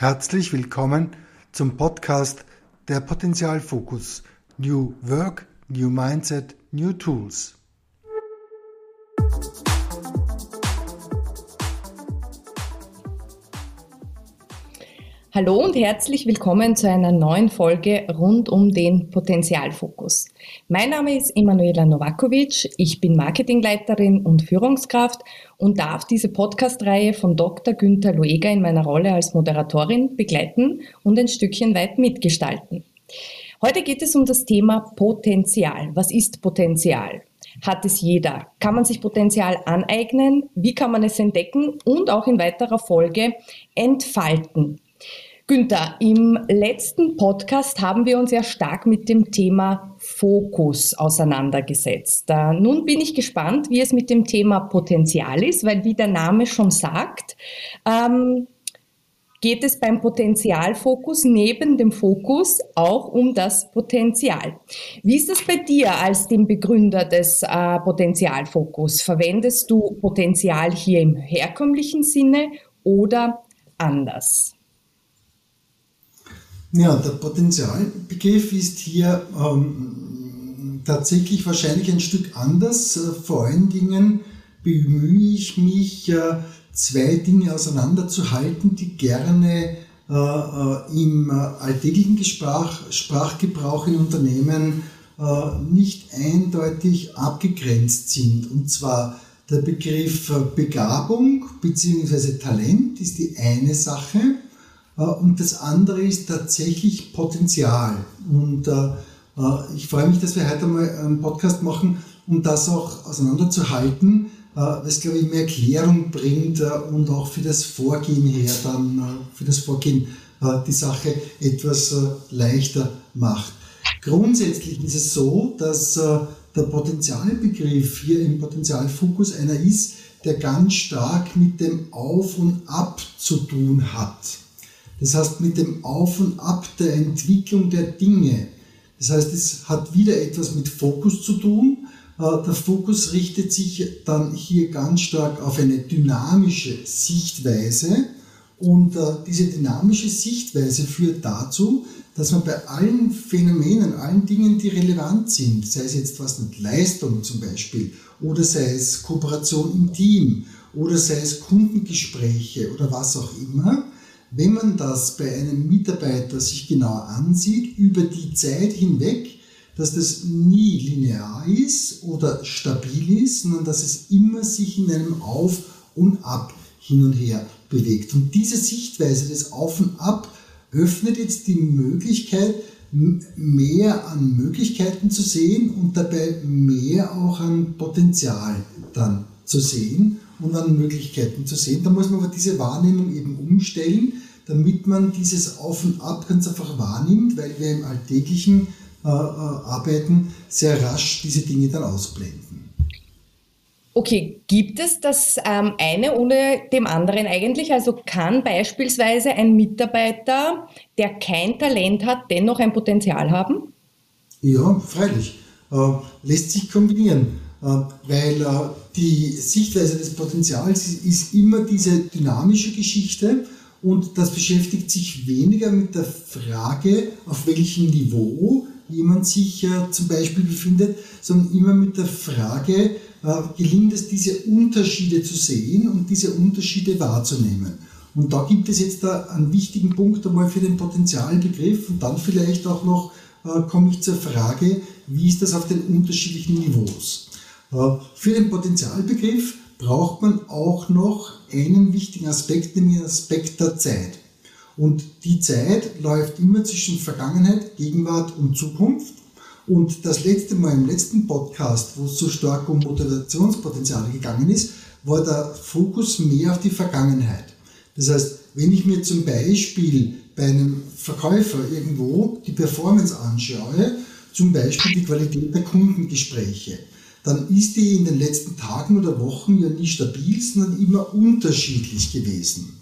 Herzlich willkommen zum Podcast der Potenzialfokus New Work, New Mindset, New Tools. Hallo und herzlich willkommen zu einer neuen Folge rund um den Potenzialfokus. Mein Name ist Emanuela Novakovic, ich bin Marketingleiterin und Führungskraft und darf diese Podcast-Reihe von Dr. Günther Lueger in meiner Rolle als Moderatorin begleiten und ein Stückchen weit mitgestalten. Heute geht es um das Thema Potenzial. Was ist Potenzial? Hat es jeder? Kann man sich Potenzial aneignen? Wie kann man es entdecken und auch in weiterer Folge entfalten? Günther, im letzten Podcast haben wir uns ja stark mit dem Thema Fokus auseinandergesetzt. Äh, nun bin ich gespannt, wie es mit dem Thema Potenzial ist, weil wie der Name schon sagt, ähm, geht es beim Potenzialfokus neben dem Fokus auch um das Potenzial. Wie ist das bei dir als dem Begründer des äh, Potenzialfokus? Verwendest du Potenzial hier im herkömmlichen Sinne oder anders? Ja, der Potenzialbegriff ist hier ähm, tatsächlich wahrscheinlich ein Stück anders. Äh, vor allen Dingen bemühe ich mich, äh, zwei Dinge auseinanderzuhalten, die gerne äh, äh im alltäglichen Sprach, Sprachgebrauch in Unternehmen äh, nicht eindeutig abgegrenzt sind. Und zwar der Begriff Begabung bzw. Talent ist die eine Sache äh, und das andere ist tatsächlich Potenzial. Und äh, äh, ich freue mich, dass wir heute mal einen Podcast machen, um das auch auseinanderzuhalten, was, glaube ich, mehr Klärung bringt und auch für das Vorgehen her dann, für das Vorgehen die Sache etwas leichter macht. Grundsätzlich ist es so, dass der Potenzialbegriff hier im Potenzialfokus einer ist, der ganz stark mit dem Auf und Ab zu tun hat. Das heißt, mit dem Auf und Ab der Entwicklung der Dinge. Das heißt, es hat wieder etwas mit Fokus zu tun. Äh, der Fokus richtet sich dann hier ganz stark auf eine dynamische Sichtweise. Und äh, diese dynamische Sichtweise führt dazu, dass man bei allen Phänomenen, allen Dingen, die relevant sind, sei es jetzt was mit Leistung zum Beispiel, oder sei es Kooperation im Team, oder sei es Kundengespräche oder was auch immer, wenn man das bei einem Mitarbeiter sich genau ansieht, über die Zeit hinweg, dass das nie linear ist oder stabil ist, sondern dass es immer sich in einem Auf und Ab hin und her bewegt. Und diese Sichtweise des Auf und Ab öffnet jetzt die Möglichkeit, mehr an Möglichkeiten zu sehen und dabei mehr auch an Potenzial dann zu sehen und an Möglichkeiten zu sehen. Da muss man aber diese Wahrnehmung eben umstellen, damit man dieses Auf und Ab ganz einfach wahrnimmt, weil wir im alltäglichen äh, äh, Arbeiten sehr rasch diese Dinge dann ausblenden. Okay, gibt es das ähm, eine ohne dem anderen eigentlich? Also kann beispielsweise ein Mitarbeiter, der kein Talent hat, dennoch ein Potenzial haben? Ja, freilich. Äh, lässt sich kombinieren. Äh, weil äh, die Sichtweise des Potenzials ist immer diese dynamische Geschichte und das beschäftigt sich weniger mit der Frage, auf welchem Niveau jemand sich äh, zum Beispiel befindet, sondern immer mit der Frage, gelingt es, diese Unterschiede zu sehen und diese Unterschiede wahrzunehmen. Und da gibt es jetzt einen wichtigen Punkt einmal für den Potenzialbegriff und dann vielleicht auch noch komme ich zur Frage, wie ist das auf den unterschiedlichen Niveaus? Für den Potenzialbegriff braucht man auch noch einen wichtigen Aspekt, nämlich den Aspekt der Zeit. Und die Zeit läuft immer zwischen Vergangenheit, Gegenwart und Zukunft. Und das letzte Mal im letzten Podcast, wo es so stark um Motivationspotenziale gegangen ist, war der Fokus mehr auf die Vergangenheit. Das heißt, wenn ich mir zum Beispiel bei einem Verkäufer irgendwo die Performance anschaue, zum Beispiel die Qualität der Kundengespräche, dann ist die in den letzten Tagen oder Wochen ja nie stabil, sondern immer unterschiedlich gewesen.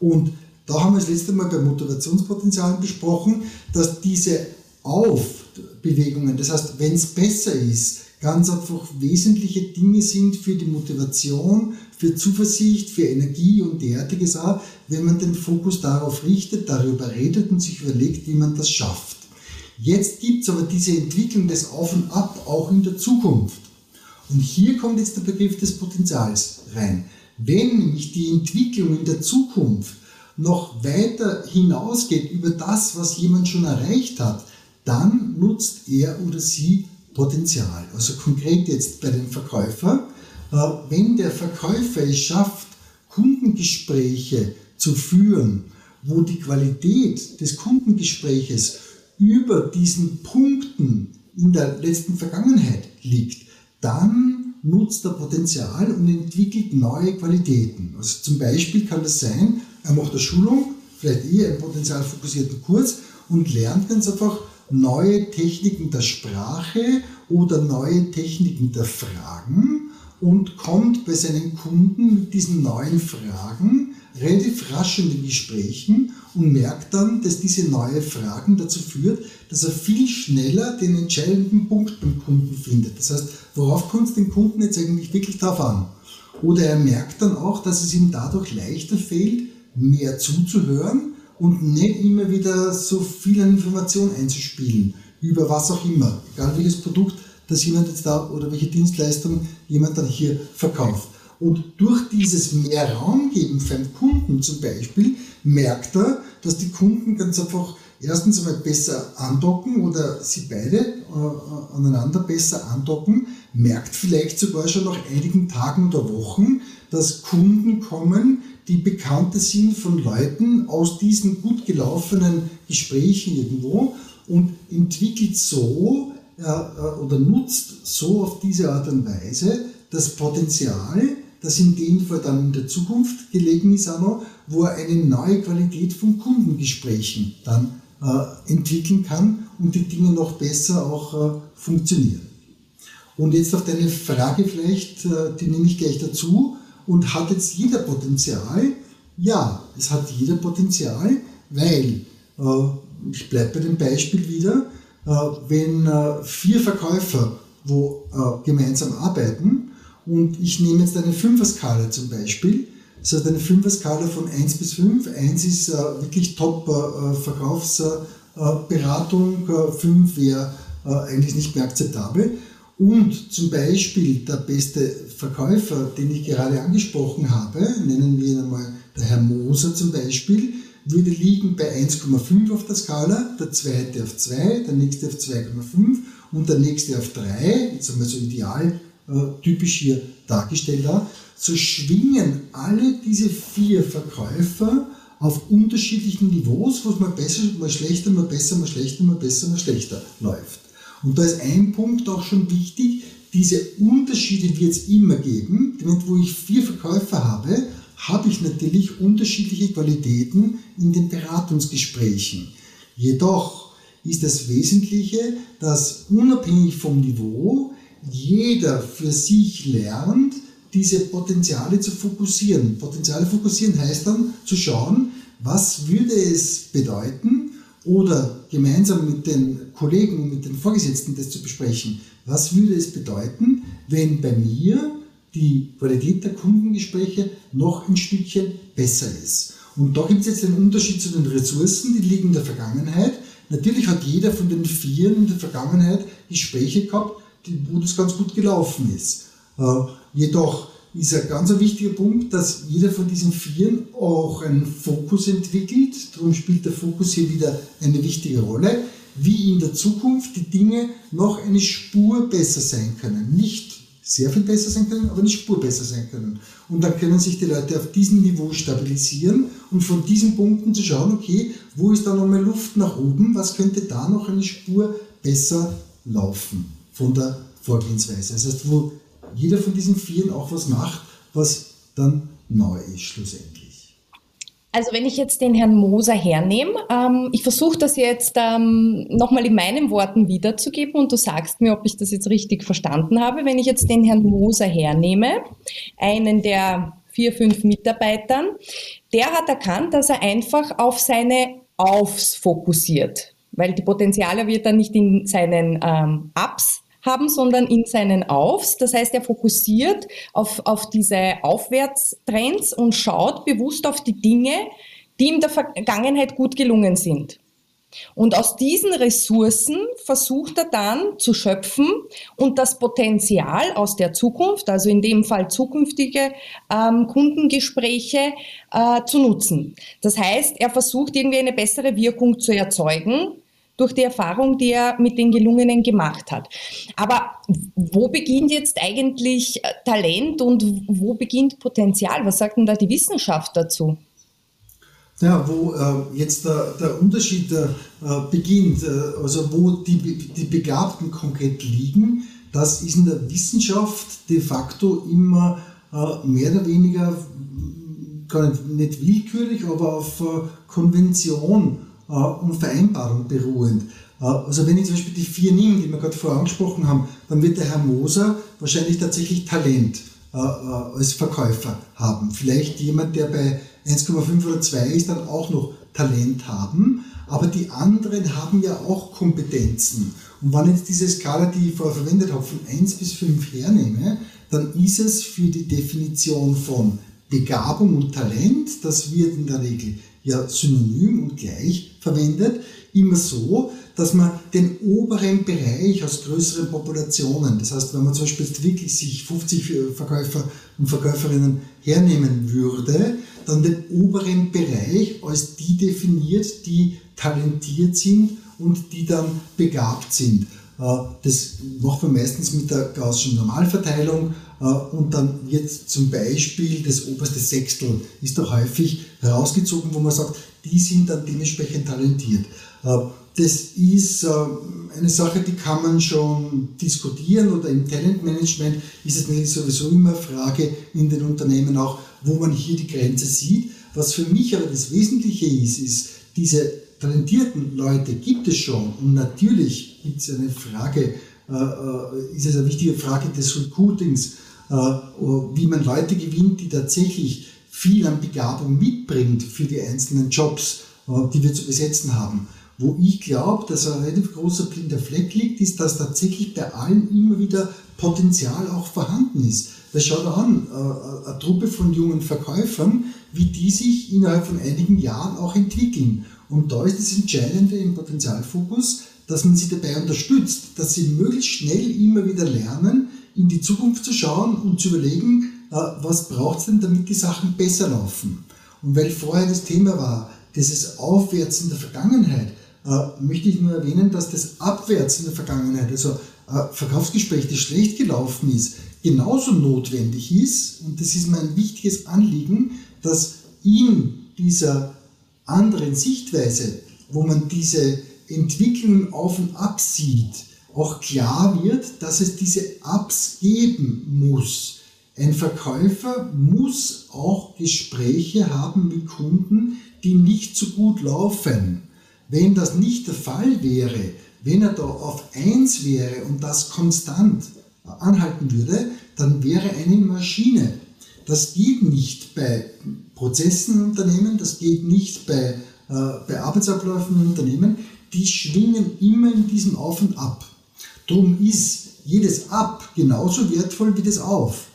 Und da haben wir das letzte Mal bei Motivationspotenzialen besprochen, dass diese Aufbewegungen, das heißt, wenn es besser ist, ganz einfach wesentliche Dinge sind für die Motivation, für Zuversicht, für Energie und derartiges auch, wenn man den Fokus darauf richtet, darüber redet und sich überlegt, wie man das schafft. Jetzt gibt es aber diese Entwicklung des Auf und Ab auch in der Zukunft. Und hier kommt jetzt der Begriff des Potenzials rein. Wenn nämlich die Entwicklung in der Zukunft noch weiter hinausgeht über das, was jemand schon erreicht hat, dann nutzt er oder sie Potenzial. Also konkret jetzt bei dem Verkäufer, äh, wenn der Verkäufer es schafft, Kundengespräche zu führen, wo die Qualität des Kundengespräches über diesen Punkten in der letzten Vergangenheit liegt, dann nutzt er Potenzial und entwickelt neue Qualitäten. Also zum Beispiel kann es sein, er macht eine Schulung, vielleicht eher einen potenzialfokussierten Kurs und lernt ganz einfach neue Techniken der Sprache oder neue Techniken der Fragen und kommt bei seinen Kunden mit diesen neuen Fragen relativ rasch in den Gesprächen und merkt dann, dass diese neue Fragen dazu führt, dass er viel schneller den entscheidenden Punkt beim Kunden findet. Das heißt, worauf kommt es den Kunden jetzt eigentlich wirklich drauf an? Oder er merkt dann auch, dass es ihm dadurch leichter fällt, mehr zuzuhören und nicht immer wieder so viel Informationen einzuspielen, über was auch immer, egal welches Produkt, das jemand jetzt da oder welche Dienstleistung jemand dann hier verkauft. Und durch dieses mehr Raum geben für einen Kunden zum Beispiel, merkt er, dass die Kunden ganz einfach erstens einmal besser andocken oder sie beide äh, aneinander besser andocken, merkt vielleicht sogar schon nach einigen Tagen oder Wochen, dass Kunden kommen, die Bekannte sind von Leuten aus diesen gut gelaufenen Gesprächen irgendwo und entwickelt so äh, äh, oder nutzt so auf diese Art und Weise das Potenzial, das in dem Fall dann in der Zukunft gelegen ist, noch, wo er eine neue Qualität von Kundengesprächen dann äh, entwickeln kann und die Dinge noch besser auch äh, funktionieren. Und jetzt auf deine Frage vielleicht, äh, die nehme ich gleich dazu. Und hat jetzt jeder Potenzial? Ja, es hat jeder Potenzial, weil, äh, ich bleibe bei dem Beispiel wieder, äh, wenn äh, vier Verkäufer wo gemeinsam arbeiten und ich nehme jetzt eine Fünfer-Skala zum Beispiel, das heißt eine Fünfer-Skala von 1 bis 5. 1 ist wirklich Top-Verkaufsberatung, 5 wäre eigentlich nicht mehr akzeptabel. Und zum Beispiel der beste Verkäufer, den ich gerade angesprochen habe, nennen wir ihn einmal der Herr Moser zum Beispiel, würde liegen bei 1,5 auf der Skala, der zweite auf 2, der nächste auf 2,5 und der nächste auf 3, jetzt haben wir so ideal äh, typisch hier dargestellt, so schwingen alle diese vier Verkäufer auf unterschiedlichen Niveaus, wo es mal besser, mal schlechter, mal besser, mal schlechter, mal besser, mal schlechter läuft. Und da ist ein Punkt auch schon wichtig, diese Unterschiede wird es immer geben. Moment, wo ich vier Verkäufer habe, habe ich natürlich unterschiedliche Qualitäten in den Beratungsgesprächen. Jedoch ist das Wesentliche, dass unabhängig vom Niveau jeder für sich lernt, diese Potenziale zu fokussieren. Potenziale fokussieren heißt dann zu schauen, was würde es bedeuten, oder gemeinsam mit den Kollegen und mit den Vorgesetzten das zu besprechen. Was würde es bedeuten, wenn bei mir die Qualität der Kundengespräche noch ein Stückchen besser ist? Und da gibt es jetzt einen Unterschied zu den Ressourcen, die liegen in der Vergangenheit. Natürlich hat jeder von den Vieren in der Vergangenheit Gespräche gehabt, wo das ganz gut gelaufen ist. Äh, jedoch ist ein ganz wichtiger Punkt, dass jeder von diesen Vieren auch einen Fokus entwickelt. Darum spielt der Fokus hier wieder eine wichtige Rolle, wie in der Zukunft die Dinge noch eine Spur besser sein können. Nicht sehr viel besser sein können, aber eine Spur besser sein können. Und dann können sich die Leute auf diesem Niveau stabilisieren und von diesen Punkten zu schauen, okay, wo ist da nochmal Luft nach oben, was könnte da noch eine Spur besser laufen von der Vorgehensweise. Das heißt, wo jeder von diesen Vieren auch was macht, was dann neu ist schlussendlich. Also wenn ich jetzt den Herrn Moser hernehme, ähm, ich versuche das jetzt ähm, nochmal in meinen Worten wiederzugeben und du sagst mir, ob ich das jetzt richtig verstanden habe. Wenn ich jetzt den Herrn Moser hernehme, einen der vier, fünf Mitarbeitern, der hat erkannt, dass er einfach auf seine Aufs fokussiert, weil die Potenziale wird er nicht in seinen ähm, Ups haben, sondern in seinen Aufs. Das heißt, er fokussiert auf, auf diese Aufwärtstrends und schaut bewusst auf die Dinge, die in der Vergangenheit gut gelungen sind. Und aus diesen Ressourcen versucht er dann zu schöpfen und das Potenzial aus der Zukunft, also in dem Fall zukünftige ähm, Kundengespräche, äh, zu nutzen. Das heißt, er versucht irgendwie eine bessere Wirkung zu erzeugen durch die Erfahrung, die er mit den Gelungenen gemacht hat. Aber wo beginnt jetzt eigentlich äh, Talent und wo beginnt Potenzial? Was sagt denn da die Wissenschaft dazu? Ja, wo äh, jetzt der, der Unterschied äh, beginnt, äh, also wo die, die Begabten konkret liegen, das ist in der Wissenschaft de facto immer äh, mehr oder weniger, gar nicht, nicht willkürlich, aber auf äh, Konvention äh, und Vereinbarung beruhend. Also wenn ich zum Beispiel die vier nehme, die wir gerade vorher angesprochen haben, dann wird der Herr Moser wahrscheinlich tatsächlich Talent als Verkäufer haben. Vielleicht jemand, der bei 1,5 oder 2 ist, dann auch noch Talent haben. Aber die anderen haben ja auch Kompetenzen. Und wenn ich jetzt diese Skala, die ich vorher verwendet habe, von 1 bis 5 hernehme, dann ist es für die Definition von Begabung und Talent, das wird in der Regel ja synonym und gleich verwendet, immer so, dass man den oberen Bereich aus größeren Populationen, das heißt, wenn man zum Beispiel wirklich sich 50 Verkäufer und Verkäuferinnen hernehmen würde, dann den oberen Bereich als die definiert, die talentiert sind und die dann begabt sind. Äh, das macht man meistens mit der Gaußschen Normalverteilung äh, und dann wird zum Beispiel das oberste Sechstel ist da häufig herausgezogen, wo man sagt, die sind dann dementsprechend talentiert. Äh, das ist eine Sache, die kann man schon diskutieren oder im Talentmanagement ist es natürlich sowieso immer Frage in den Unternehmen auch, wo man hier die Grenze sieht. Was für mich aber das Wesentliche ist, ist, diese talentierten Leute gibt es schon und natürlich gibt es eine Frage, äh, äh, ist es eine wichtige Frage des Recruitings, äh, wie man Leute gewinnt, die tatsächlich viel an Begabung mitbringt für die einzelnen Jobs, äh, die wir zu besetzen haben. Wo ich glaube, dass ein relativ großer blinder Fleck liegt, ist, dass tatsächlich bei allen immer wieder Potenzial auch vorhanden ist. Das schaut an, äh, eine Truppe von jungen Verkäufern, wie die sich innerhalb von einigen Jahren auch entwickeln. Und da ist das Entscheidende im Potenzialfokus, dass man sie dabei unterstützt, dass sie möglichst schnell immer wieder lernen, in die Zukunft zu schauen und zu überlegen, äh, was braucht es denn, damit die Sachen besser laufen. Und weil vorher das Thema war, dieses Aufwärts in der Vergangenheit, äh, möchte ich nur erwähnen, dass das Abwärts in der Vergangenheit, also ein Verkaufsgespräch, das schlecht gelaufen ist, genauso notwendig ist. Und das ist mein wichtiges Anliegen, dass in dieser anderen Sichtweise, wo man diese Entwicklung auf und ab sieht, auch klar wird, dass es diese Ups geben muss. Ein Verkäufer muss auch Gespräche haben mit Kunden, die nicht so gut laufen. Wenn das nicht der Fall wäre, wenn er da auf 1 wäre und das konstant anhalten würde, dann wäre eine Maschine. Das geht nicht bei Prozessen Unternehmen, das geht nicht bei, äh, bei Arbeitsabläufen Unternehmen. Die schwingen immer in diesem Auf und Ab. Darum ist jedes Ab genauso wertvoll wie das Auf.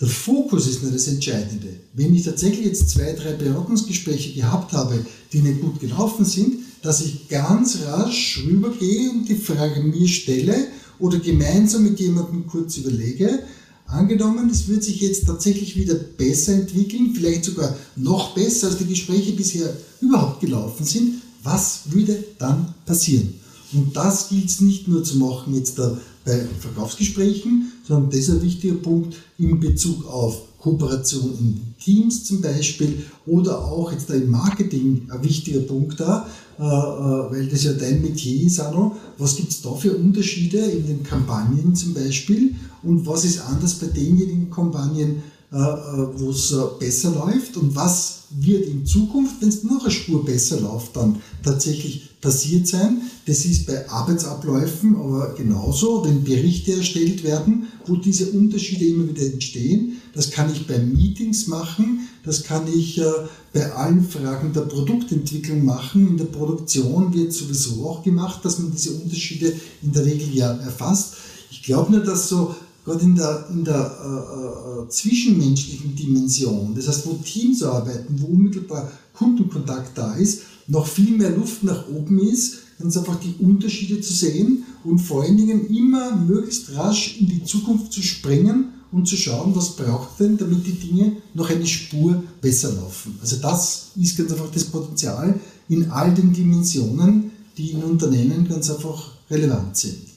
Der Fokus ist nur das Entscheidende. Wenn ich tatsächlich jetzt zwei, drei Beratungsgespräche gehabt habe, die nicht gut gelaufen sind, dass ich ganz rasch rübergehe und die Frage mir stelle oder gemeinsam mit jemandem kurz überlege, angenommen, es wird sich jetzt tatsächlich wieder besser entwickeln, vielleicht sogar noch besser, als die Gespräche bisher überhaupt gelaufen sind, was würde dann passieren? Und das gilt es nicht nur zu machen jetzt bei Verkaufsgesprächen, sondern das ist ein wichtiger Punkt in Bezug auf Kooperation in Teams zum Beispiel oder auch jetzt da im Marketing ein wichtiger Punkt da, äh, äh, weil das ja dein Metier ist, Arno. Was gibt es da für Unterschiede in den Kampagnen zum Beispiel und was ist anders bei denjenigen Kampagnen, wo es besser läuft und was wird in Zukunft, wenn es noch eine Spur besser läuft, dann tatsächlich passiert sein. Das ist bei Arbeitsabläufen aber genauso, wenn Berichte erstellt werden, wo diese Unterschiede immer wieder entstehen. Das kann ich bei Meetings machen, das kann ich äh, bei allen Fragen der Produktentwicklung machen. In der Produktion wird sowieso auch gemacht, dass man diese Unterschiede in der Regel ja erfasst. Ich glaube nur, dass so gerade in der, in der äh, äh, zwischenmenschlichen Dimension, das heißt, wo Teams arbeiten, wo unmittelbar Kundenkontakt da ist, noch viel mehr Luft nach oben ist, ganz einfach die Unterschiede zu sehen und vor allen Dingen immer möglichst rasch in die Zukunft zu springen und zu schauen, was braucht denn, damit die Dinge noch eine Spur besser laufen. Also das ist ganz einfach das Potenzial in all den Dimensionen, die in Unternehmen ganz einfach relevant sind.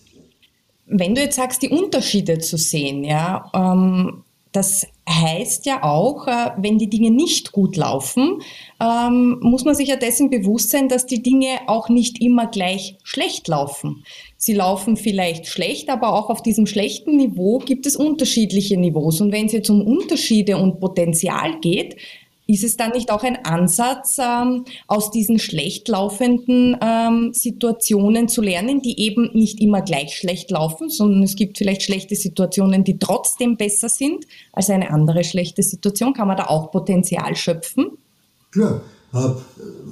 Wenn du jetzt sagst, die Unterschiede zu sehen, ja, ähm, das heißt ja auch, äh, wenn die Dinge nicht gut laufen, ähm, muss man sich ja dessen bewusst sein, dass die Dinge auch nicht immer gleich schlecht laufen. Sie laufen vielleicht schlecht, aber auch auf diesem schlechten Niveau gibt es unterschiedliche Niveaus. Und wenn es jetzt um Unterschiede und Potenzial geht, ist es dann nicht auch ein Ansatz, ähm, aus diesen schlecht laufenden ähm, Situationen zu lernen, die eben nicht immer gleich schlecht laufen, sondern es gibt vielleicht schlechte Situationen, die trotzdem besser sind als eine andere schlechte Situation? Kann man da auch Potenzial schöpfen? Klar. Äh,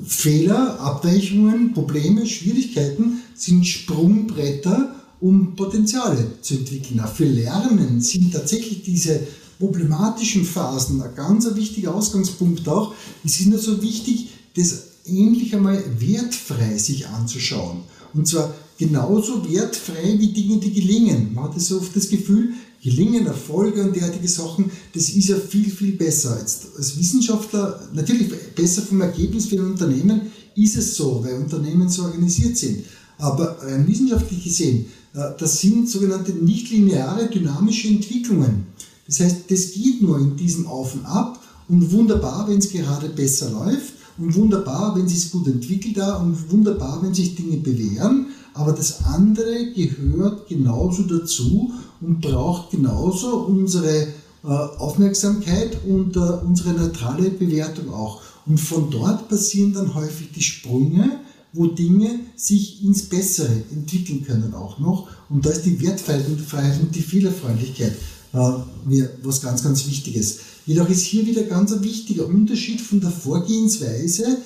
Fehler, Abweichungen, Probleme, Schwierigkeiten sind Sprungbretter, um Potenziale zu entwickeln. Auch für Lernen sind tatsächlich diese problematischen Phasen ein ganz wichtiger Ausgangspunkt auch. Es ist nur so wichtig, das endlich einmal wertfrei sich anzuschauen. Und zwar genauso wertfrei wie Dinge, die gelingen. Man hat so oft das Gefühl, gelingen, Erfolge und derartige Sachen, das ist ja viel, viel besser. Jetzt als Wissenschaftler, natürlich besser vom Ergebnis für ein Unternehmen ist es so, weil Unternehmen so organisiert sind. Aber rein wissenschaftlich gesehen, äh, das sind sogenannte nichtlineare dynamische Entwicklungen. Das heißt, das geht nur in diesem Auf und Ab und wunderbar, wenn es gerade besser läuft und wunderbar, wenn es sich gut entwickelt da und wunderbar, wenn sich Dinge bewähren. Aber das andere gehört genauso dazu und braucht genauso unsere äh, Aufmerksamkeit und äh, unsere neutrale Bewertung auch. Und von dort passieren dann häufig die Sprünge, wo Dinge sich ins Bessere entwickeln können auch noch. Und da ist die Wertfreiheit und die Fehlerfreundlichkeit äh, mir was ganz, ganz Wichtiges. Jedoch ist hier wieder ganz ein wichtiger Unterschied von der Vorgehensweise,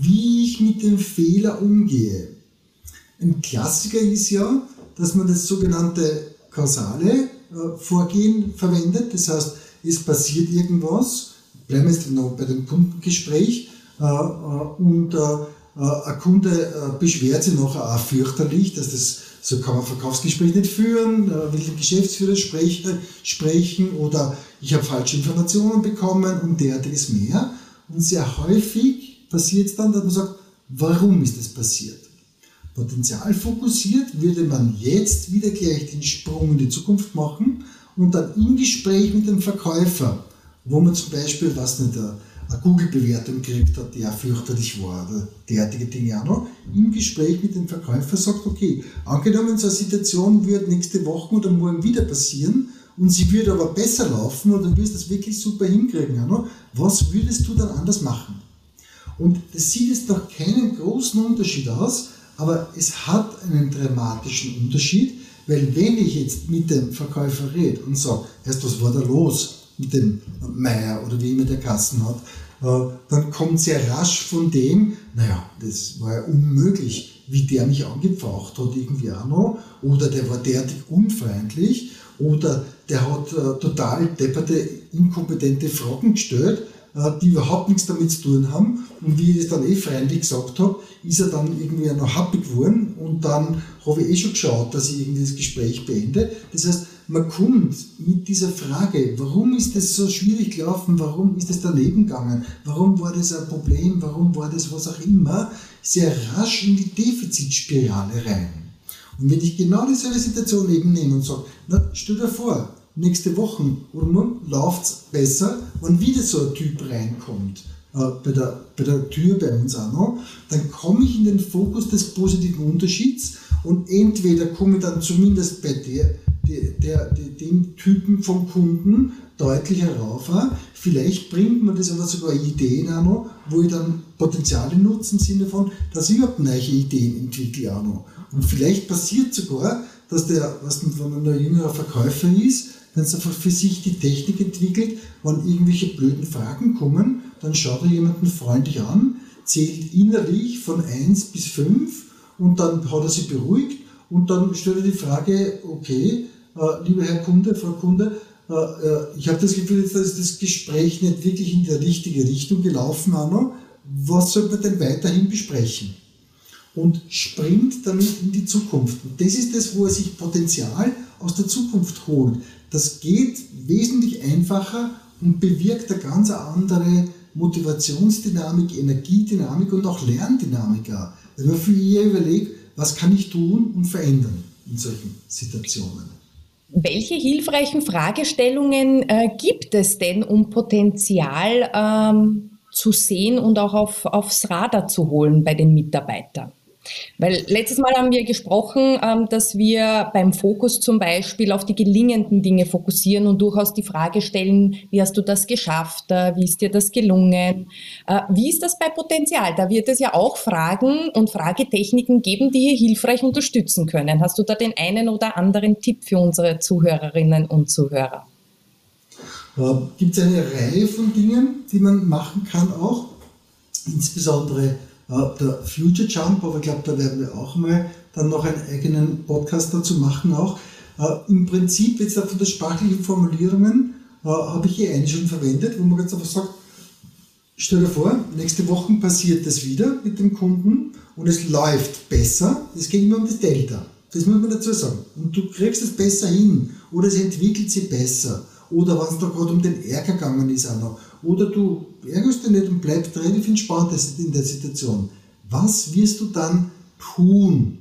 wie ich mit dem Fehler umgehe. Ein Klassiker ist ja, dass man das sogenannte kausale äh, Vorgehen verwendet. Das heißt, es passiert irgendwas, bleiben wir jetzt noch bei dem Kundengespräch, äh, und ein Kunde beschwert sich nachher auch fürchterlich, dass das so kann man Verkaufsgespräch nicht führen, will den Geschäftsführer sprechen, sprechen oder ich habe falsche Informationen bekommen und derartiges mehr. Und sehr häufig passiert es dann, dass man sagt, warum ist das passiert? Potenzialfokussiert würde man jetzt wieder gleich den Sprung in die Zukunft machen und dann im Gespräch mit dem Verkäufer, wo man zum Beispiel, was nicht, eine Google-Bewertung gekriegt hat, die auch fürchterlich war, oder derartige Dinge auch noch, im Gespräch mit dem Verkäufer sagt, okay, angenommen, so eine Situation wird nächste Woche oder morgen wieder passieren und sie würde aber besser laufen und dann wirst du das wirklich super hinkriegen, auch noch, was würdest du dann anders machen? Und das sieht jetzt noch keinen großen Unterschied aus, aber es hat einen dramatischen Unterschied, weil wenn ich jetzt mit dem Verkäufer rede und sage, erst was war da los? mit dem Meier oder wie immer der Kassen hat, dann kommt sehr rasch von dem, naja, das war ja unmöglich, wie der mich angepfaucht hat, irgendwie auch noch, oder der war derartig unfreundlich, oder der hat äh, total depperte, inkompetente Fragen gestellt, äh, die überhaupt nichts damit zu tun haben. Und wie ich das dann eh freundlich gesagt habe, ist er dann irgendwie noch happy geworden und dann habe ich eh schon geschaut, dass ich irgendwie das Gespräch beende. Das heißt, man kommt mit dieser Frage, warum ist das so schwierig gelaufen, warum ist das daneben gegangen, warum war das ein Problem, warum war das was auch immer, sehr rasch in die Defizitspirale rein. Und wenn ich genau dieselbe Situation eben nehme und sage, na, stell dir vor, nächste Woche oder morgen läuft es besser, wenn wieder so ein Typ reinkommt, äh, bei, der, bei der Tür bei uns auch noch, dann komme ich in den Fokus des positiven Unterschieds und entweder komme ich dann zumindest bei der, der, der, dem Typen vom Kunden deutlich herauf. Vielleicht bringt man das aber sogar Ideen noch, wo ich dann Potenziale nutze im Sinne von, dass ich überhaupt neue Ideen entwickle auch noch. Und vielleicht passiert sogar, dass der, was wenn man ein jüngerer Verkäufer ist, dann einfach für sich die Technik entwickelt, wenn irgendwelche blöden Fragen kommen, dann schaut er jemanden freundlich an, zählt innerlich von 1 bis 5 und dann hat er sich beruhigt und dann stellt er die Frage, okay, lieber Herr Kunde, Frau Kunde, äh, äh, ich habe das Gefühl, jetzt ist das Gespräch nicht wirklich in die richtige Richtung gelaufen, Anno. Was soll man denn weiterhin besprechen? Und springt damit in die Zukunft. Und das ist das, wo er sich Potenzial aus der Zukunft holt. Das geht wesentlich einfacher und bewirkt eine ganz andere Motivationsdynamik, Energiedynamik und auch Lerndynamik. Wenn man für ihr überlegt, was kann ich tun und verändern in solchen Situationen. Welche hilfreichen Fragestellungen äh, gibt es denn, um Potenzial ähm, zu sehen und auch auf, aufs Radar zu holen bei den Mitarbeitern? Weil letztes Mal haben wir gesprochen, ähm, dass wir beim Fokus zum Beispiel auf die gelingenden Dinge fokussieren und durchaus die Frage stellen, wie hast du das geschafft? Äh, wie ist dir das gelungen? Äh, wie ist das bei Potenzial? Da wird es ja auch Fragen und Fragetechniken geben, die hier hilfreich unterstützen können. Hast du da den einen oder anderen Tipp für unsere Zuhörerinnen und Zuhörer? Äh, Gibt es eine Reihe von Dingen, die man machen kann auch? Insbesondere der Future Jump, aber ich glaube, da werden wir auch mal dann noch einen eigenen Podcast dazu machen auch. Äh, Im Prinzip jetzt von der sprachlichen Formulierungen äh, habe ich hier eine schon verwendet, wo man jetzt einfach sagt, stell dir vor, nächste Woche passiert das wieder mit dem Kunden und es läuft besser. Es geht immer um das Delta. Das muss man dazu sagen. Und du kriegst es besser hin oder es entwickelt sich besser. Oder es da gerade um den Ärger gegangen ist auch noch oder du ärgerst dich nicht und bleibst relativ entspannt in der Situation. Was wirst du dann tun?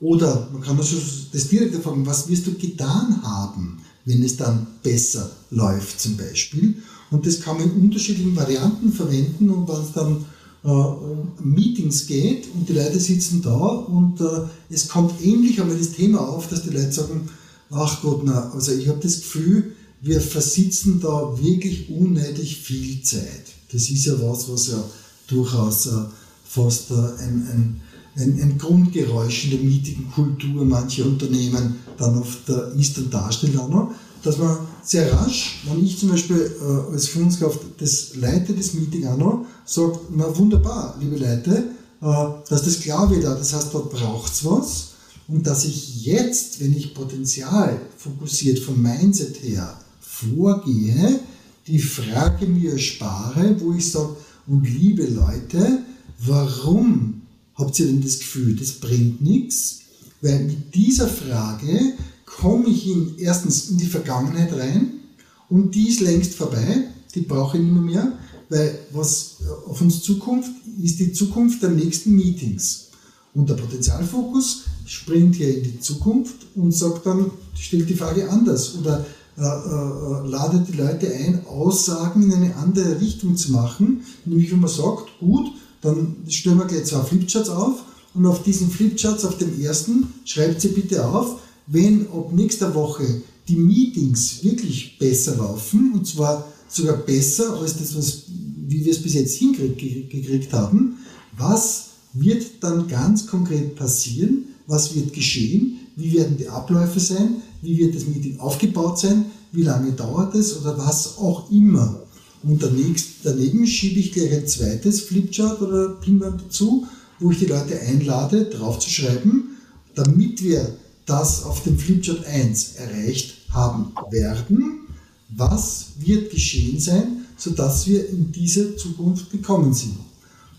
Oder man kann das, das direkt fragen, was wirst du getan haben, wenn es dann besser läuft zum Beispiel? Und das kann man in unterschiedlichen Varianten verwenden und wenn es dann äh, um Meetings geht und die Leute sitzen da und äh, es kommt ähnlich einmal das Thema auf, dass die Leute sagen, ach Gott, na, also ich habe das Gefühl, wir versitzen da wirklich unnötig viel Zeit. Das ist ja was, was ja durchaus äh, fast äh, ein, ein, ein, ein, Grundgeräusch in der Meetingkultur mancher Unternehmen dann oft äh, ist und darstellt. Auch noch, dass man sehr rasch, wenn ich zum Beispiel als Führungskraft das leite, das Meeting auch noch, sagt, na wunderbar, liebe Leute, dass das klar wird, das heißt, dort braucht es was. Und dass ich jetzt, wenn ich Potenzial fokussiert vom Mindset her vorgehe, die Frage mir spare, wo ich sage, und liebe Leute, warum habt ihr denn das Gefühl, das bringt nichts? Weil mit dieser Frage komme ich in, erstens in die Vergangenheit rein und die ist längst vorbei, die brauche ich nicht mehr, weil was auf uns Zukunft ist die Zukunft der nächsten Meetings. Und der Potenzialfokus springt hier in die Zukunft und sagt dann, stellt die Frage anders oder äh, äh, ladet die Leute ein, Aussagen in eine andere Richtung zu machen. Nämlich, wenn man sagt, gut, dann stellen wir gleich zwei Flipcharts auf und auf diesen Flipcharts, auf dem ersten, schreibt sie bitte auf, wenn ab nächster Woche die Meetings wirklich besser laufen, und zwar sogar besser als das, was, wie wir es bis jetzt hingekriegt haben, was wird dann ganz konkret passieren, was wird geschehen, wie werden die Abläufe sein, wie wird das Meeting aufgebaut sein, wie lange dauert es oder was auch immer. Und daneben schiebe ich gleich ein zweites Flipchart oder Pinwand dazu, wo ich die Leute einlade, draufzuschreiben, damit wir das auf dem Flipchart 1 erreicht haben werden, was wird geschehen sein, sodass wir in diese Zukunft gekommen sind.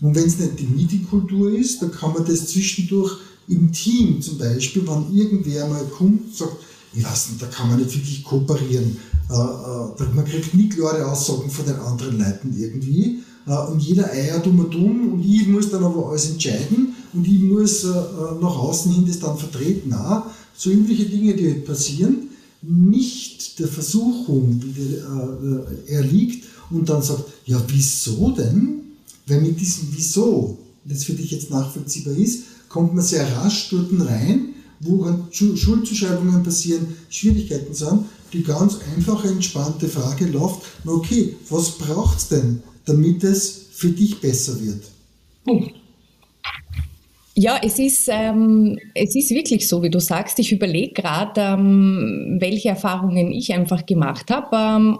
Und wenn es nicht die Meetingkultur ist, dann kann man das zwischendurch im Team zum Beispiel, wenn irgendwer mal kommt sagt, nicht, da kann man nicht wirklich kooperieren. Äh, äh, man kriegt nie klare Aussagen von den anderen Leuten irgendwie. Äh, und jeder eiert um und um und ich muss dann aber alles entscheiden und ich muss nach außen hin das dann vertreten. Auch. So übliche Dinge, die passieren, nicht der Versuchung, die er liegt und dann sagt, ja, wieso denn? Weil mit diesem Wieso, das für dich jetzt nachvollziehbar ist, kommt man sehr rasch dort rein, wo Schuldzuschreibungen passieren, Schwierigkeiten sind. Die ganz einfache, entspannte Frage läuft, na okay, was braucht es denn, damit es für dich besser wird? Punkt. Ja, es ist, ähm, es ist wirklich so, wie du sagst. Ich überlege gerade, ähm, welche Erfahrungen ich einfach gemacht habe. Ähm,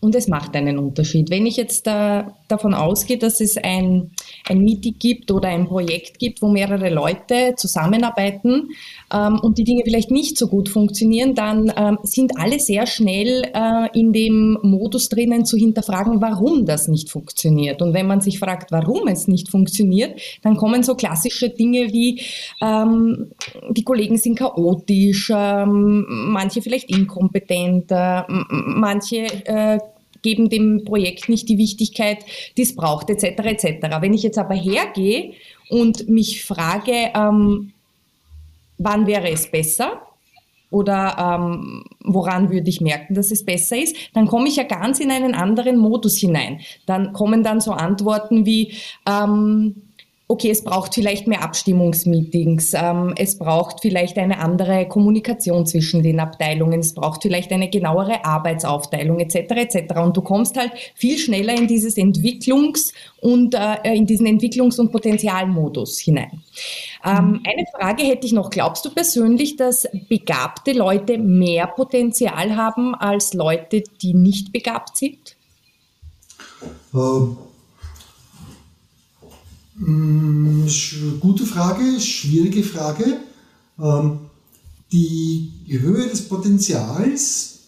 und es macht einen Unterschied. Wenn ich jetzt äh, davon ausgehe, dass es ein, ein Meeting gibt oder ein Projekt gibt, wo mehrere Leute zusammenarbeiten ähm, und die Dinge vielleicht nicht so gut funktionieren, dann ähm, sind alle sehr schnell äh, in dem Modus drinnen zu hinterfragen, warum das nicht funktioniert. Und wenn man sich fragt, warum es nicht funktioniert, dann kommen so klassische Dinge wie ähm, die Kollegen sind chaotisch, ähm, manche vielleicht inkompetent, manche äh, geben dem Projekt nicht die Wichtigkeit, die es braucht, etc. etc. Wenn ich jetzt aber hergehe und mich frage, ähm, wann wäre es besser oder ähm, woran würde ich merken, dass es besser ist, dann komme ich ja ganz in einen anderen Modus hinein. Dann kommen dann so Antworten wie, ähm, okay, es braucht vielleicht mehr Abstimmungsmeetings, ähm, es braucht vielleicht eine andere Kommunikation zwischen den Abteilungen, es braucht vielleicht eine genauere Arbeitsaufteilung etc. etc. Und du kommst halt viel schneller in dieses Entwicklungs- und äh, in diesen Entwicklungs- und Potenzialmodus hinein. Ähm, mhm. eine Frage hätte ich noch. Glaubst du persönlich, dass begabte Leute mehr Potenzial haben als Leute, die nicht begabt sind? Ähm Mm, gute Frage, schwierige Frage. Ähm, die Höhe des Potenzials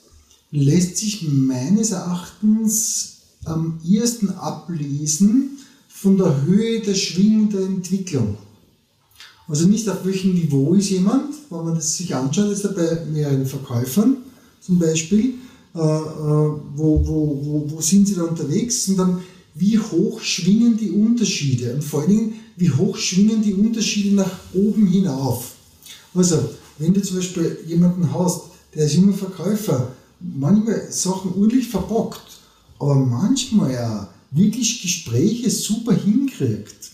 lässt sich meines Erachtens am ehesten ablesen von der Höhe der Schwingung der Entwicklung. Also nicht auf welchem Niveau ist jemand, wenn man das sich anschaut, ist bei mehreren Verkäufern zum Beispiel, äh, äh, wo, wo, wo, wo sind sie da unterwegs, sondern wie hoch schwingen die Unterschiede und vor allen Dingen, wie hoch schwingen die Unterschiede nach oben hinauf. Also, wenn du zum Beispiel jemanden hast, der als junger Verkäufer manchmal Sachen ordentlich verbockt, aber manchmal ja wirklich Gespräche super hinkriegt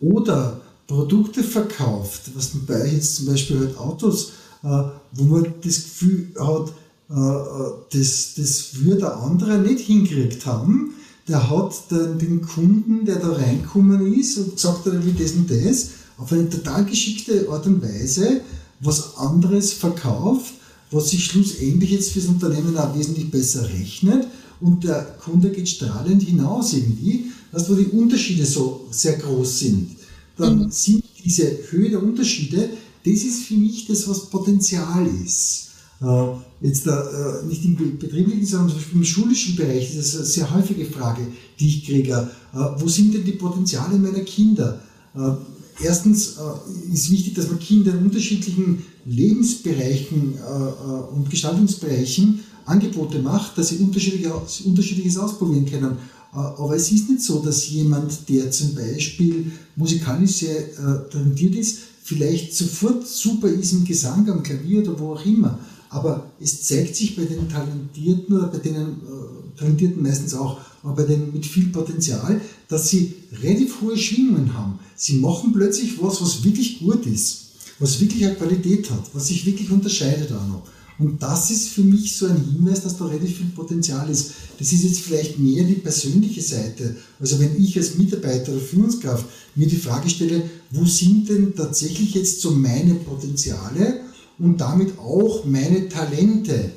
oder Produkte verkauft, was bei euch jetzt zum Beispiel halt Autos, äh, wo man das Gefühl hat, äh, äh, das, das würde der andere nicht hinkriegt haben, der hat den, den Kunden, der da reinkommen ist und gesagt hat, wie das und das, auf eine total geschickte Art und Weise was anderes verkauft, was sich schlussendlich jetzt fürs Unternehmen auch wesentlich besser rechnet und der Kunde geht strahlend hinaus irgendwie, weißt, wo die Unterschiede so sehr groß sind. Dann mhm. sind diese Höhe der Unterschiede, das ist für mich das, was Potenzial ist. Äh, jetzt äh, nicht im betrieblichen, sondern zum Beispiel im schulischen Bereich, das ist eine sehr häufige Frage, die ich kriege. Äh, wo sind denn die Potenziale meiner Kinder? Erstens ist wichtig, dass man Kinder in unterschiedlichen Lebensbereichen und Gestaltungsbereichen Angebote macht, dass sie unterschiedliches ausprobieren können. Aber es ist nicht so, dass jemand, der zum Beispiel musikalisch sehr talentiert ist, vielleicht sofort super ist im Gesang, am Klavier oder wo auch immer. Aber es zeigt sich bei den Talentierten oder bei denen äh, Talentierten meistens auch, aber bei denen mit viel Potenzial, dass sie relativ hohe Schwingungen haben. Sie machen plötzlich was, was wirklich gut ist, was wirklich eine Qualität hat, was sich wirklich unterscheidet auch noch. Und das ist für mich so ein Hinweis, dass da relativ viel Potenzial ist. Das ist jetzt vielleicht mehr die persönliche Seite. Also wenn ich als Mitarbeiter oder Führungskraft mir die Frage stelle, wo sind denn tatsächlich jetzt so meine Potenziale und damit auch meine Talente,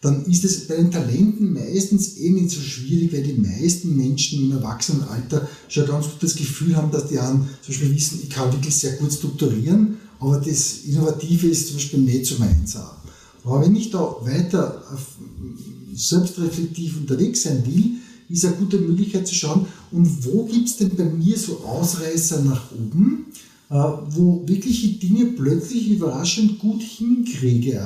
dann ist es bei den Talenten meistens eh nicht so schwierig, weil die meisten Menschen im Erwachsenenalter schon ganz gut das Gefühl haben, dass die an, zum Beispiel wissen, ich kann wirklich sehr gut strukturieren, aber das Innovative ist zum Beispiel nicht so meins. Aber wenn ich da weiter selbstreflektiv unterwegs sein will, ist eine gute Möglichkeit zu schauen, und wo gibt es denn bei mir so Ausreißer nach oben, wo wirklich ich Dinge plötzlich überraschend gut hinkriege.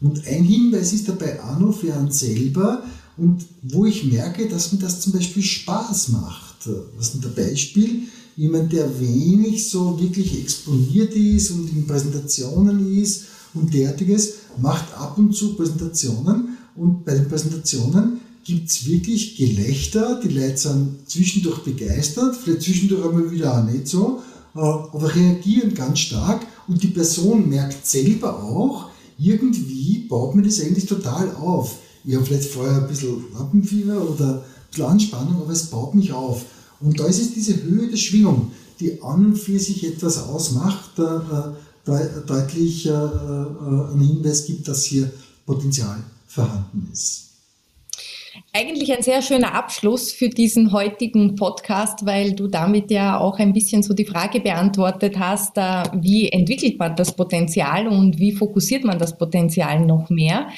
Und ein Hinweis ist dabei einen selber und wo ich merke, dass mir das zum Beispiel Spaß macht. Was ist ein Beispiel? Jemand, der wenig so wirklich exponiert ist und in Präsentationen ist und derartiges, macht ab und zu Präsentationen und bei den Präsentationen gibt es wirklich Gelächter, die Leute sind zwischendurch begeistert, vielleicht zwischendurch einmal wieder auch nicht so, äh, aber reagieren ganz stark und die Person merkt selber auch, irgendwie baut mir das eigentlich total auf. Ich habe vielleicht vorher ein bisschen Lampenfieber oder ein bisschen Anspannung, aber es baut mich auf. Und da ist es diese Höhe der Schwingung, die an und für sich etwas ausmacht, äh, deutlich äh, einen Hinweis gibt, dass hier Potenzial vorhanden ist. Eigentlich ein sehr schöner Abschluss für diesen heutigen Podcast, weil du damit ja auch ein bisschen so die Frage beantwortet hast, äh, wie entwickelt man das Potenzial und wie fokussiert man das Potenzial noch mehr.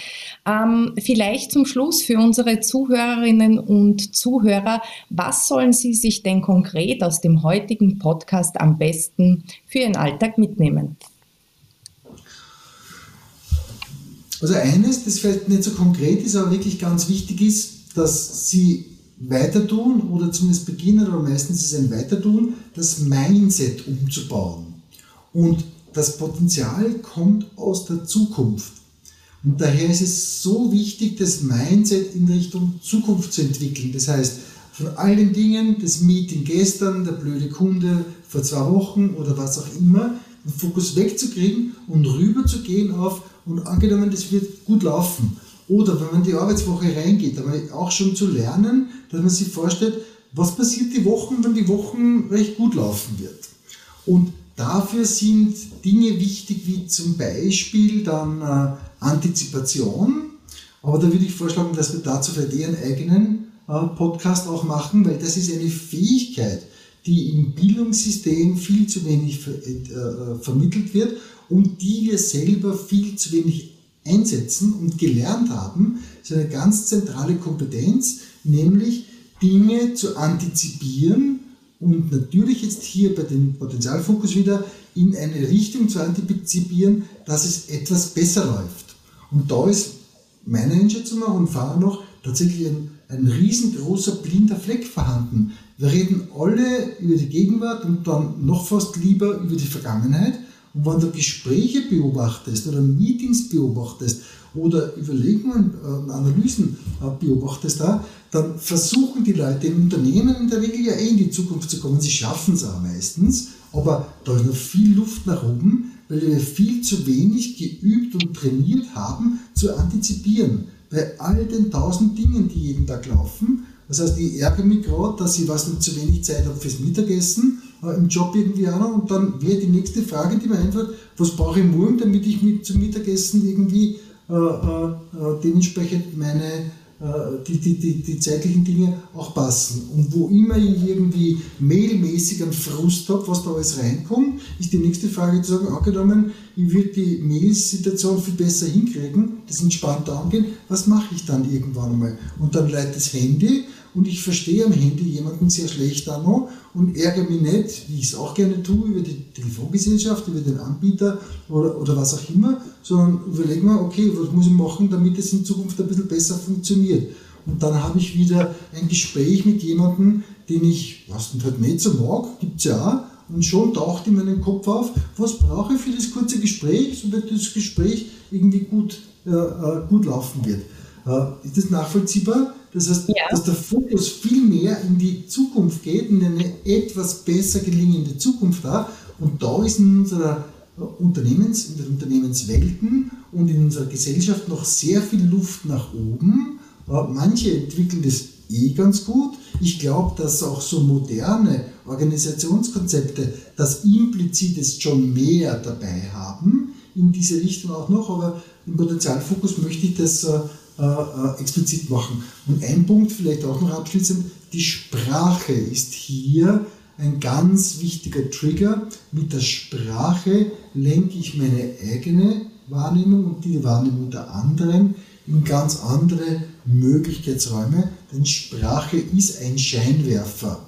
Ähm, vielleicht zum Schluss für unsere Zuhörerinnen und Zuhörer, was sollen sie sich denn konkret aus dem heutigen Podcast am besten für ihren Alltag mitnehmen? Also eines, das vielleicht nicht so konkret ist, aber wirklich ganz wichtig ist, dass sie weiter tun oder zumindest beginnen, oder meistens ist ein Weitertun, das Mindset umzubauen. Und das Potenzial kommt aus der Zukunft. Und daher ist es so wichtig, das Mindset in Richtung Zukunft zu entwickeln. Das heißt, von all den Dingen, das Meeting gestern, der blöde Kunde vor zwei Wochen oder was auch immer, den Fokus wegzukriegen und rüberzugehen auf, und angenommen, das wird gut laufen. Oder wenn man die Arbeitswoche reingeht, aber auch schon zu lernen, dass man sich vorstellt, was passiert die Wochen, wenn die Wochen recht gut laufen wird. Und dafür sind Dinge wichtig wie zum Beispiel dann äh, Antizipation. Aber da würde ich vorschlagen, dass wir dazu vielleicht eher einen eigenen äh, Podcast auch machen, weil das ist eine Fähigkeit, die im Bildungssystem viel zu wenig ver äh, vermittelt wird und die wir selber viel zu wenig einsetzen und gelernt haben, ist eine ganz zentrale Kompetenz, nämlich Dinge zu antizipieren und natürlich jetzt hier bei dem Potenzialfokus wieder in eine Richtung zu antizipieren, dass es etwas besser läuft. Und da ist meiner Einschätzung nach und Fahrer noch tatsächlich ein, ein riesengroßer blinder Fleck vorhanden. Wir reden alle über die Gegenwart und dann noch fast lieber über die Vergangenheit und wenn du Gespräche beobachtest oder Meetings beobachtest oder Überlegungen und Analysen äh, beobachtest, dann versuchen die Leute im Unternehmen in der Regel ja eh in die Zukunft zu kommen. Sie schaffen es auch meistens, aber da ist noch viel Luft nach oben, weil wir viel zu wenig geübt und trainiert haben, zu antizipieren. Bei all den tausend Dingen, die jeden Tag laufen. Das heißt, ich ärgere mich gerade, dass ich was zu wenig Zeit habe fürs Mittagessen äh, im Job irgendwie auch noch. Und dann wäre die nächste Frage, die mir einfällt, was brauche ich morgen, damit ich mit zum Mittagessen irgendwie äh, äh, äh dementsprechend meine, die, die, die, die zeitlichen Dinge auch passen. Und wo immer ich irgendwie mailmäßig einen Frust habe, was da alles reinkommt, ist die nächste Frage zu sagen, angenommen, ich würde die Mail-Situation viel besser hinkriegen, das entspannter angehen, was mache ich dann irgendwann einmal? Und dann leitet das Handy und ich verstehe am Handy jemanden sehr schlecht auch noch und ärgere mich nicht, wie ich es auch gerne tue, über die Telefongesellschaft, über den Anbieter oder, oder was auch immer, sondern überlege mir, okay, was muss ich machen, damit es in Zukunft ein bisschen besser funktioniert. Und dann habe ich wieder ein Gespräch mit jemandem, den ich, was halt nicht so mag, gibt es ja auch, und schon taucht in meinem Kopf auf, was brauche ich für das kurze Gespräch, damit das Gespräch irgendwie gut, äh, äh gut laufen wird. Äh, ist das nachvollziehbar? Das heißt, ja. dass der Fokus viel mehr in die Zukunft geht, in eine etwas besser gelingende Zukunft da. Und da ist in unserer Unternehmens, in den Unternehmenswelten und in unserer Gesellschaft noch sehr viel Luft nach oben. Äh, manche entwickeln das eh ganz gut. Ich glaube, dass auch so moderne Organisationskonzepte das implizit jetzt schon mehr dabei haben, in diese Richtung auch noch, aber im Potenzialfokus möchte ich das äh, äh, explizit machen. Und ein Punkt vielleicht auch noch abschließend, die Sprache ist hier ein ganz wichtiger Trigger. Mit der Sprache lenke ich meine eigene Wahrnehmung und die Wahrnehmung der anderen in ganz andere Möglichkeitsräume, denn Sprache ist ein Scheinwerfer.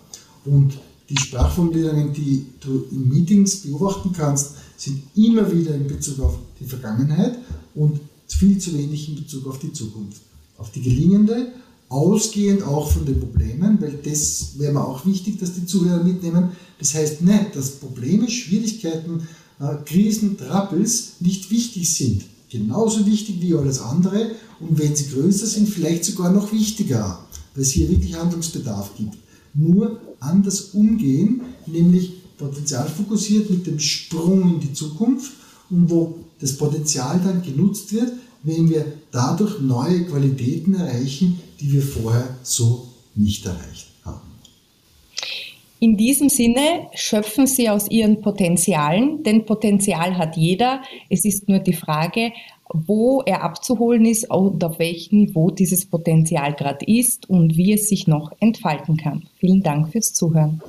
Und die Sprachformulierungen, die du in Meetings beobachten kannst, sind immer wieder in Bezug auf die Vergangenheit und viel zu wenig in Bezug auf die Zukunft, auf die gelingende, ausgehend auch von den Problemen, weil das wäre mir auch wichtig, dass die Zuhörer mitnehmen. Das heißt nicht, dass Probleme, Schwierigkeiten, äh, Krisen, Troubles nicht wichtig sind. Genauso wichtig wie alles andere und wenn sie größer sind, vielleicht sogar noch wichtiger, weil es hier wirklich Handlungsbedarf gibt. Nur anders umgehen, nämlich potenzialfokussiert mit dem Sprung in die Zukunft und wo das Potenzial dann genutzt wird, wenn wir dadurch neue Qualitäten erreichen, die wir vorher so nicht erreicht haben. In diesem Sinne schöpfen Sie aus Ihren Potenzialen, denn Potenzial hat jeder. Es ist nur die Frage, wo er abzuholen ist und auf welchem Niveau dieses Potenzial gerade ist und wie es sich noch entfalten kann. Vielen Dank fürs Zuhören.